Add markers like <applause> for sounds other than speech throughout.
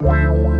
Wow.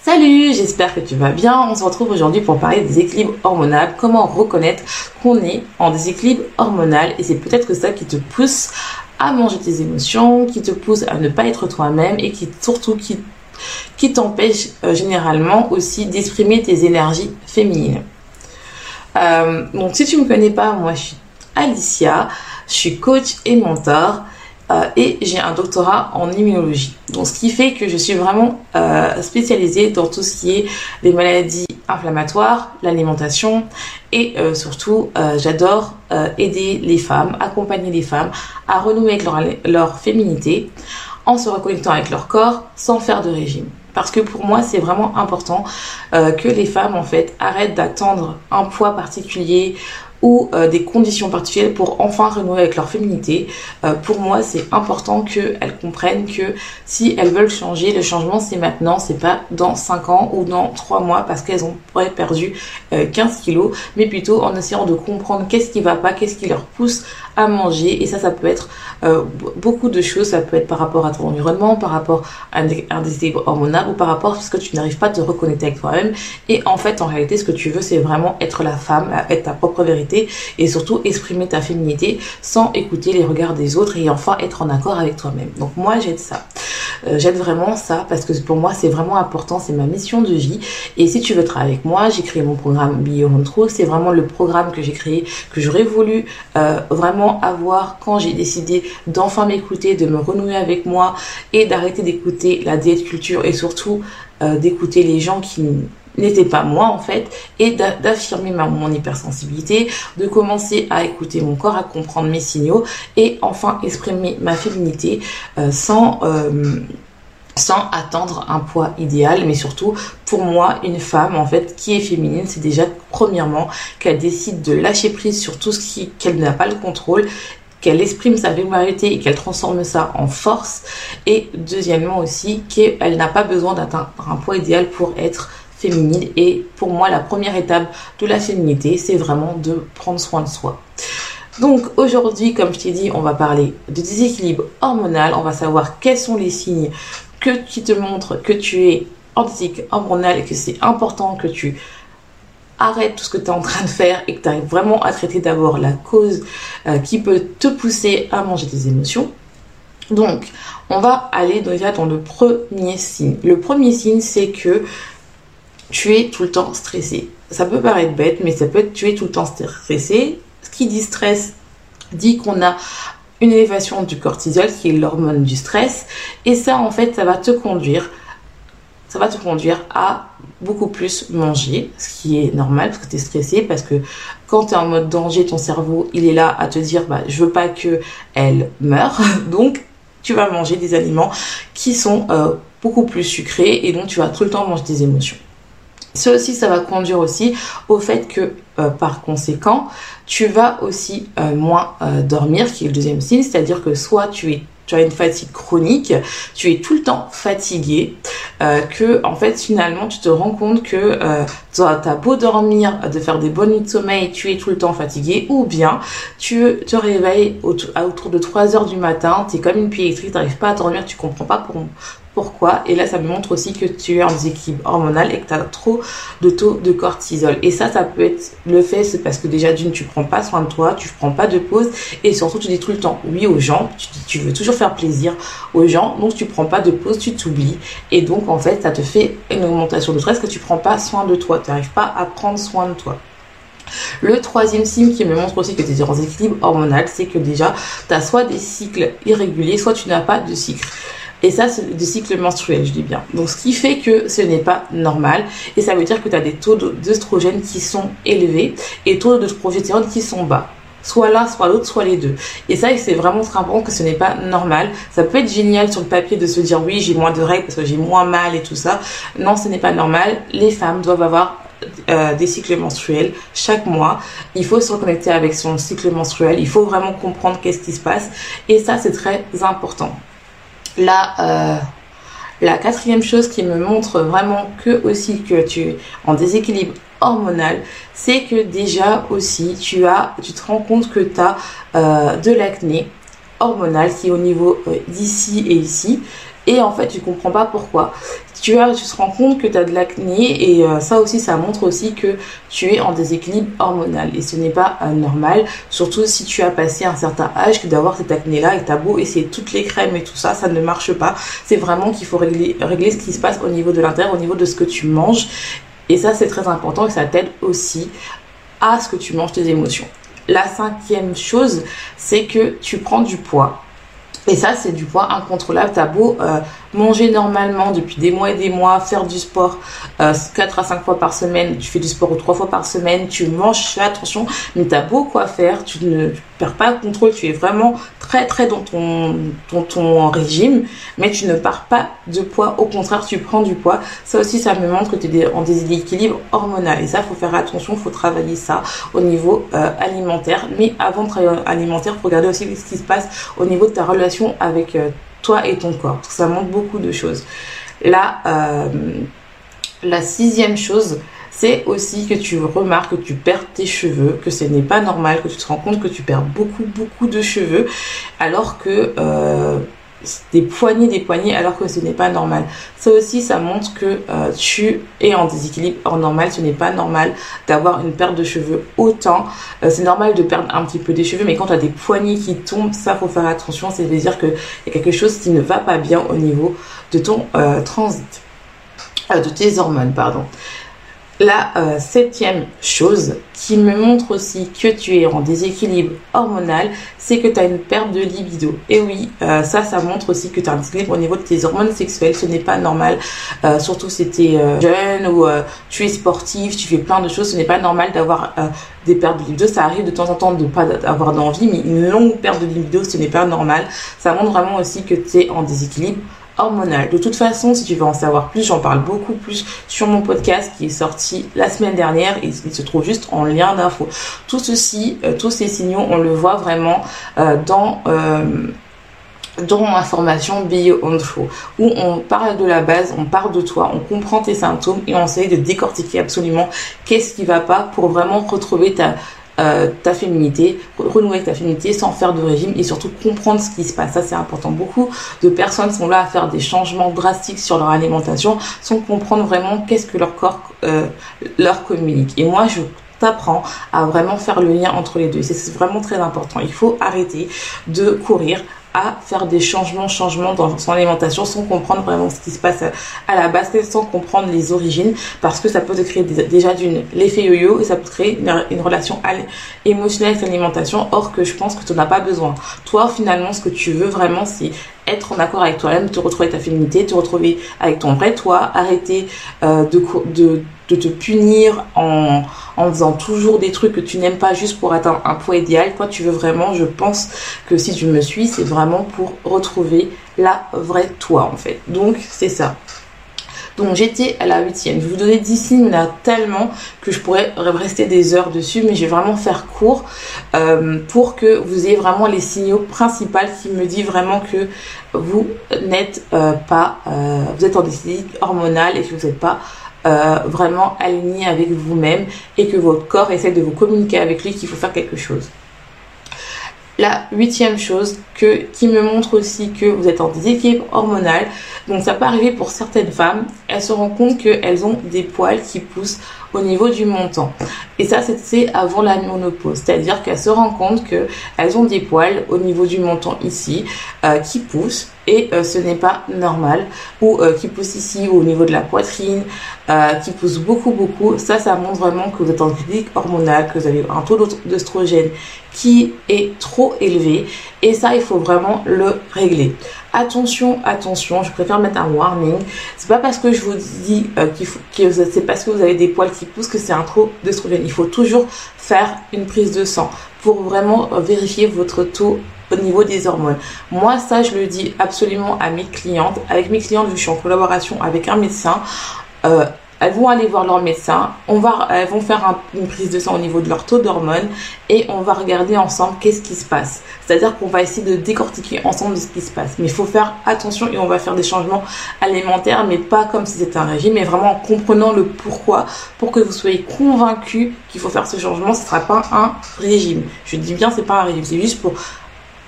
Salut, j'espère que tu vas bien. On se retrouve aujourd'hui pour parler des équilibres hormonaux, comment reconnaître qu'on est en déséquilibre hormonal et c'est peut-être ça qui te pousse à manger tes émotions, qui te pousse à ne pas être toi-même et qui surtout qui, t'empêche euh, généralement aussi d'exprimer tes énergies féminines. Euh, donc si tu me connais pas, moi je suis Alicia, je suis coach et mentor euh, et j'ai un doctorat en immunologie. Donc ce qui fait que je suis vraiment euh, spécialisée dans tout ce qui est les maladies inflammatoires, l'alimentation et euh, surtout j'adore aider les femmes, accompagner les femmes à renouer avec leur, leur féminité en se reconnectant avec leur corps sans faire de régime. Parce que pour moi, c'est vraiment important que les femmes, en fait, arrêtent d'attendre un poids particulier ou euh, des conditions particulières pour enfin renouer avec leur féminité. Euh, pour moi, c'est important qu'elles comprennent que si elles veulent changer, le changement c'est maintenant, c'est pas dans 5 ans ou dans 3 mois parce qu'elles ont perdu 15 euh, kilos, mais plutôt en essayant de comprendre qu'est-ce qui va pas, qu'est-ce qui leur pousse à manger. Et ça, ça peut être beaucoup de choses. Ça peut être par rapport à ton environnement, par rapport à un, déséquilibre hormonal ou par rapport à ce que tu n'arrives pas à te reconnecter avec toi-même. Et en fait, en réalité, ce que tu veux, c'est vraiment être la femme, être ta propre vérité et surtout exprimer ta féminité sans écouter les regards des autres et enfin être en accord avec toi-même. Donc moi j'aide ça. Euh, j'aide vraiment ça parce que pour moi c'est vraiment important, c'est ma mission de vie. Et si tu veux travailler avec moi, j'ai créé mon programme Beyond Truth. C'est vraiment le programme que j'ai créé, que j'aurais voulu euh, vraiment avoir quand j'ai décidé d'enfin m'écouter, de me renouer avec moi et d'arrêter d'écouter la diète culture et surtout euh, d'écouter les gens qui n'était pas moi en fait et d'affirmer mon hypersensibilité, de commencer à écouter mon corps, à comprendre mes signaux et enfin exprimer ma féminité euh, sans euh, sans attendre un poids idéal, mais surtout pour moi, une femme en fait qui est féminine, c'est déjà premièrement qu'elle décide de lâcher prise sur tout ce qui qu'elle n'a pas le contrôle qu'elle exprime sa féminité et qu'elle transforme ça en force. Et deuxièmement aussi, qu'elle n'a pas besoin d'atteindre un poids idéal pour être féminine. Et pour moi, la première étape de la féminité, c'est vraiment de prendre soin de soi. Donc aujourd'hui, comme je t'ai dit, on va parler de déséquilibre hormonal. On va savoir quels sont les signes que, qui te montrent que tu es en déséquilibre hormonal et que c'est important que tu arrêtes tout ce que tu es en train de faire et que tu arrives vraiment à traiter d'abord la cause euh, qui peut te pousser à manger tes émotions. Donc, on va aller déjà dans le premier signe. Le premier signe, c'est que tu es tout le temps stressé. Ça peut paraître bête, mais ça peut être tu es tout le temps stressé. Ce qui dit stress dit qu'on a une élévation du cortisol, qui est l'hormone du stress. Et ça, en fait, ça va te conduire, ça va te conduire à beaucoup plus manger, ce qui est normal parce que tu es stressé, parce que quand tu es en mode danger, ton cerveau, il est là à te dire, bah, je veux pas que elle meure, <laughs> donc tu vas manger des aliments qui sont euh, beaucoup plus sucrés et donc tu vas tout le temps manger des émotions. Ça aussi, ça va conduire aussi au fait que, euh, par conséquent, tu vas aussi euh, moins euh, dormir, qui est le deuxième signe, c'est-à-dire que soit tu as une fatigue chronique, tu es tout le temps fatigué, que en fait finalement tu te rends compte que tu as beau dormir, de faire des bonnes nuits de sommeil, tu es tout le temps fatigué, ou bien tu te réveilles autour, de 3 heures du matin, tu es comme une pied électrique, tu n'arrives pas à dormir, tu comprends pas pourquoi Et là, ça me montre aussi que tu es en déséquilibre hormonal et que tu as trop de taux de cortisol. Et ça, ça peut être le fait, c'est parce que déjà d'une, tu prends pas soin de toi, tu prends pas de pause et surtout tu dis tout le temps oui aux gens, tu, veux toujours faire plaisir aux gens, donc tu prends pas de pause, tu t'oublies et donc en fait, ça te fait une augmentation de stress que tu prends pas soin de toi, tu n'arrives pas à prendre soin de toi. Le troisième signe qui me montre aussi que tu es en déséquilibre hormonal, c'est que déjà, tu as soit des cycles irréguliers, soit tu n'as pas de cycle. Et ça, c'est des cycles menstruels, je dis bien. Donc, ce qui fait que ce n'est pas normal. Et ça veut dire que tu as des taux d'œstrogène qui sont élevés et taux de progestérone qui sont bas soit l'un, soit l'autre, soit les deux. Et ça, c'est vraiment très important que ce n'est pas normal. Ça peut être génial sur le papier de se dire oui, j'ai moins de règles parce que j'ai moins mal et tout ça. Non, ce n'est pas normal. Les femmes doivent avoir euh, des cycles menstruels chaque mois. Il faut se reconnecter avec son cycle menstruel. Il faut vraiment comprendre qu'est-ce qui se passe. Et ça, c'est très important. La, euh, la quatrième chose qui me montre vraiment que aussi que tu es en déséquilibre hormonal, c'est que déjà aussi tu as, tu te rends compte que tu as euh, de l'acné hormonal qui est au niveau euh, d'ici et ici et en fait tu comprends pas pourquoi. Tu as tu te rends compte que tu as de l'acné et euh, ça aussi ça montre aussi que tu es en déséquilibre hormonal. Et ce n'est pas euh, normal. Surtout si tu as passé un certain âge que d'avoir cette acné là et t'as beau essayer toutes les crèmes et tout ça ça ne marche pas. C'est vraiment qu'il faut régler régler ce qui se passe au niveau de l'intérieur au niveau de ce que tu manges. Et ça c'est très important et ça t'aide aussi à ce que tu manges tes émotions. La cinquième chose c'est que tu prends du poids et ça, c'est du poids incontrôlable. Euh, manger normalement depuis des mois et des mois, faire du sport euh, 4 à 5 fois par semaine, tu fais du sport ou 3 fois par semaine, tu manges, fais attention, mais t'as beau quoi faire, tu ne perds pas le contrôle, tu es vraiment très très dans ton, dans ton régime, mais tu ne pars pas de poids, au contraire, tu prends du poids. Ça aussi, ça me montre que tu es en déséquilibre hormonal. Et ça, faut faire attention, faut travailler ça au niveau euh, alimentaire. Mais avant de travailler alimentaire, faut regarder aussi ce qui se passe au niveau de ta relation avec euh, toi et ton corps. ça montre beaucoup de choses. Là, euh, la sixième chose, c'est aussi que tu remarques que tu perds tes cheveux, que ce n'est pas normal, que tu te rends compte que tu perds beaucoup, beaucoup de cheveux, alors que euh, des poignées, des poignées, alors que ce n'est pas normal. Ça aussi, ça montre que euh, tu es en déséquilibre hors normal. Ce n'est pas normal d'avoir une perte de cheveux autant. Euh, c'est normal de perdre un petit peu des cheveux, mais quand tu as des poignées qui tombent, ça faut faire attention. C'est veut dire qu'il y a quelque chose qui ne va pas bien au niveau de ton euh, transit, de tes hormones, pardon. La euh, septième chose qui me montre aussi que tu es en déséquilibre hormonal, c'est que tu as une perte de libido. Et oui, euh, ça, ça montre aussi que tu as un déséquilibre au niveau de tes hormones sexuelles. Ce n'est pas normal, euh, surtout si tu es jeune ou tu es sportif, tu fais plein de choses. Ce n'est pas normal d'avoir des pertes de libido. Ça arrive de temps en temps de pas avoir d'envie, mais une longue perte de libido, ce n'est pas normal. Ça montre vraiment aussi que tu es en déséquilibre hormonal. De toute façon, si tu veux en savoir plus, j'en parle beaucoup plus sur mon podcast qui est sorti la semaine dernière et il se trouve juste en lien d'info. Tout ceci, euh, tous ces signaux, on le voit vraiment euh, dans euh, dans ma formation Beyond Show, où on parle de la base, on parle de toi, on comprend tes symptômes et on essaye de décortiquer absolument qu'est-ce qui va pas pour vraiment retrouver ta euh, ta féminité, renouer ta féminité sans faire de régime et surtout comprendre ce qui se passe. Ça, c'est important. Beaucoup de personnes sont là à faire des changements drastiques sur leur alimentation sans comprendre vraiment qu'est-ce que leur corps euh, leur communique. Et moi, je t'apprends à vraiment faire le lien entre les deux. C'est vraiment très important. Il faut arrêter de courir à faire des changements, changements dans son alimentation sans comprendre vraiment ce qui se passe à la base, sans comprendre les origines, parce que ça peut te créer déjà d'une l'effet yo-yo et ça peut créer une, relation émotionnelle avec l'alimentation, or que je pense que tu n'as pas besoin. Toi, finalement, ce que tu veux vraiment, c'est être en accord avec toi-même, te retrouver ta féminité, te retrouver avec ton vrai toi, arrêter euh, de, de de te punir en, en faisant toujours des trucs que tu n'aimes pas juste pour atteindre un poids idéal. Toi, tu veux vraiment, je pense que si tu me suis, c'est vraiment pour retrouver la vraie toi en fait. Donc, c'est ça. Donc j'étais à la huitième. Je vous donner 10 signes, a tellement que je pourrais rester des heures dessus, mais je vais vraiment faire court euh, pour que vous ayez vraiment les signaux principaux qui me disent vraiment que vous n'êtes euh, pas, euh, vous êtes en déséquilibre hormonal et que vous n'êtes pas euh, vraiment aligné avec vous-même et que votre corps essaie de vous communiquer avec lui qu'il faut faire quelque chose. La huitième chose que, qui me montre aussi que vous êtes en déséquilibre hormonal, donc ça peut arriver pour certaines femmes, elles se rendent compte qu'elles ont des poils qui poussent au niveau du montant. Et ça, c'est avant la ménopause. C'est-à-dire qu'elles se rendent compte qu'elles ont des poils au niveau du menton ici euh, qui poussent et euh, ce n'est pas normal. Ou euh, qui poussent ici au niveau de la poitrine, qui poussent beaucoup, beaucoup. Ça, ça montre vraiment que vous êtes en critique hormonale, que vous avez un taux d'oestrogène qui est trop élevé. Et ça, il faut vraiment le régler attention, attention, je préfère mettre un warning. C'est pas parce que je vous dis euh, qu'il faut, que c'est parce que vous avez des poils qui poussent que c'est un trop d'œstrogène. Il faut toujours faire une prise de sang pour vraiment euh, vérifier votre taux au niveau des hormones. Moi, ça, je le dis absolument à mes clientes. Avec mes clientes, je suis en collaboration avec un médecin, euh, elles vont aller voir leur médecin, on va, elles vont faire une prise de sang au niveau de leur taux d'hormones et on va regarder ensemble qu'est-ce qui se passe. C'est-à-dire qu'on va essayer de décortiquer ensemble ce qui se passe. Mais il faut faire attention et on va faire des changements alimentaires, mais pas comme si c'était un régime, mais vraiment en comprenant le pourquoi pour que vous soyez convaincus qu'il faut faire ce changement. Ce ne sera pas un régime. Je dis bien, c'est pas un régime, c'est juste pour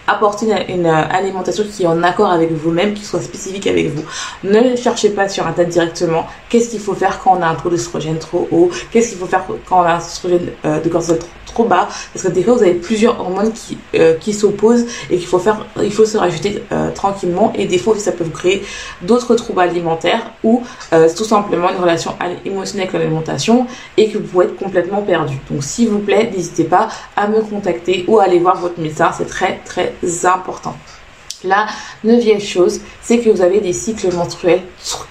apporter une, alimentation qui est en accord avec vous-même, qui soit spécifique avec vous. Ne cherchez pas sur Internet directement qu'est-ce qu'il faut faire quand on a un taux d'oestrogène trop haut, qu'est-ce qu'il faut faire quand on a un oestrogène euh, de cortisol trop trop bas parce que des fois vous avez plusieurs hormones qui, euh, qui s'opposent et qu'il faut faire il faut se rajouter euh, tranquillement et des fois ça peut vous créer d'autres troubles alimentaires ou euh, tout simplement une relation émotionnelle avec l'alimentation et que vous pouvez être complètement perdu. Donc s'il vous plaît, n'hésitez pas à me contacter ou à aller voir votre médecin, c'est très très important. La neuvième chose, c'est que vous avez des cycles menstruels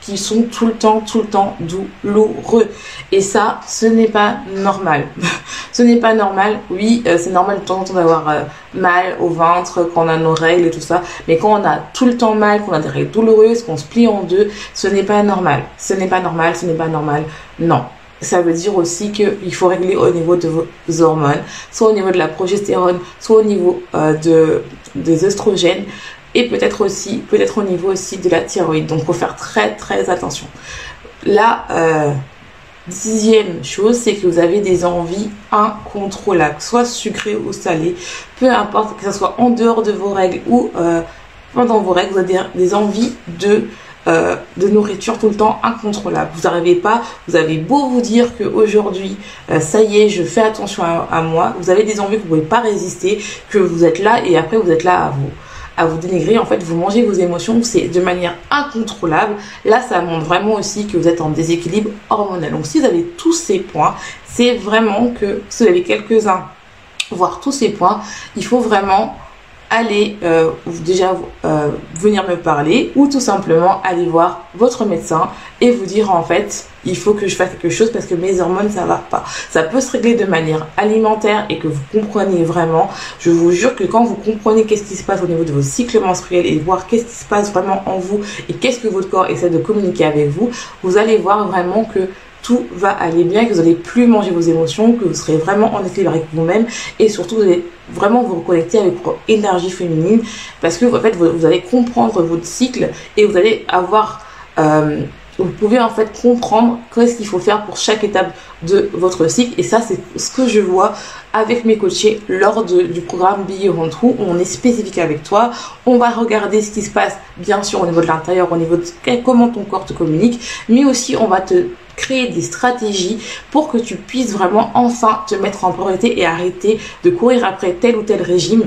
qui sont tout le temps, tout le temps douloureux. Et ça, ce n'est pas normal. <laughs> ce n'est pas normal. Oui, euh, c'est normal de temps en temps d'avoir euh, mal au ventre quand on a nos règles et tout ça. Mais quand on a tout le temps mal, qu'on a des règles douloureuses, qu'on se plie en deux, ce n'est pas normal. Ce n'est pas normal, ce n'est pas normal. Non ça veut dire aussi qu'il faut régler au niveau de vos hormones, soit au niveau de la progestérone, soit au niveau euh, de, des oestrogènes et peut-être aussi, peut-être au niveau aussi de la thyroïde. Donc, faut faire très très attention. La euh, dixième chose, c'est que vous avez des envies incontrôlables, soit sucrées ou salées, peu importe que ce soit en dehors de vos règles ou euh, pendant vos règles, vous avez des, envies de euh, de nourriture tout le temps incontrôlable. Vous n'arrivez pas, vous avez beau vous dire que aujourd'hui, euh, ça y est, je fais attention à, moi, vous avez des envies que vous ne pouvez pas résister, que vous êtes là et après vous êtes là à vous à vous dénigrer. En fait, vous mangez vos émotions, c'est de manière incontrôlable. Là, ça montre vraiment aussi que vous êtes en déséquilibre hormonal. Donc, si vous avez tous ces points, c'est vraiment que si vous avez quelques-uns, voire tous ces points, il faut vraiment aller euh, déjà euh, venir me parler ou tout simplement aller voir votre médecin et vous dire en fait il faut que je fasse quelque chose parce que mes hormones ça va pas. Ça peut se régler de manière alimentaire et que vous comprenez vraiment. Je vous jure que quand vous comprenez qu'est-ce qui se passe au niveau de vos cycles menstruels et voir qu'est-ce qui se passe vraiment en vous et qu'est-ce que votre corps essaie de communiquer avec vous, vous allez voir vraiment que tout va aller bien, que vous n'allez plus manger vos émotions, que vous serez vraiment en équilibre avec vous-même et surtout vous allez vraiment vous reconnecter avec votre énergie féminine parce que en fait vous, allez comprendre votre cycle et vous allez avoir euh, vous pouvez en fait comprendre qu'est-ce qu'il faut faire pour chaque étape de votre cycle et ça c'est ce que je vois avec mes coachés lors du programme Beyond où on est spécifique avec toi. On va regarder ce qui se passe bien sûr au niveau de l'intérieur au niveau de comment ton corps te communique mais aussi on va te créer des stratégies pour que tu puisses vraiment enfin te mettre en priorité et arrêter de courir après tel ou tel régime,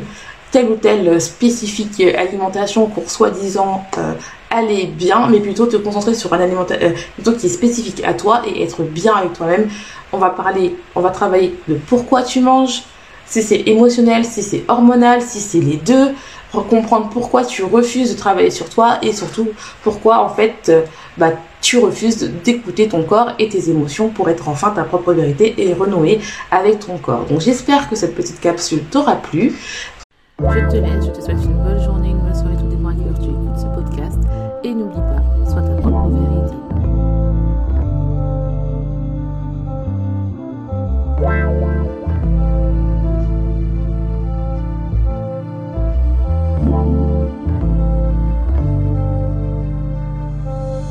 tel ou tel spécifique alimentation pour soi-disant euh, aller bien, mais plutôt te concentrer sur un alimentaire euh, qui est spécifique à toi et être bien avec toi-même. On va parler, on va travailler de pourquoi tu manges, si c'est émotionnel, si c'est hormonal, si c'est les deux, comprendre pourquoi tu refuses de travailler sur toi et surtout pourquoi en fait euh, bah, tu refuses d'écouter ton corps et tes émotions pour être enfin ta propre vérité et renouer avec ton corps. Donc j'espère que cette petite capsule t'aura plu. Je te laisse, je te souhaite une bonne journée,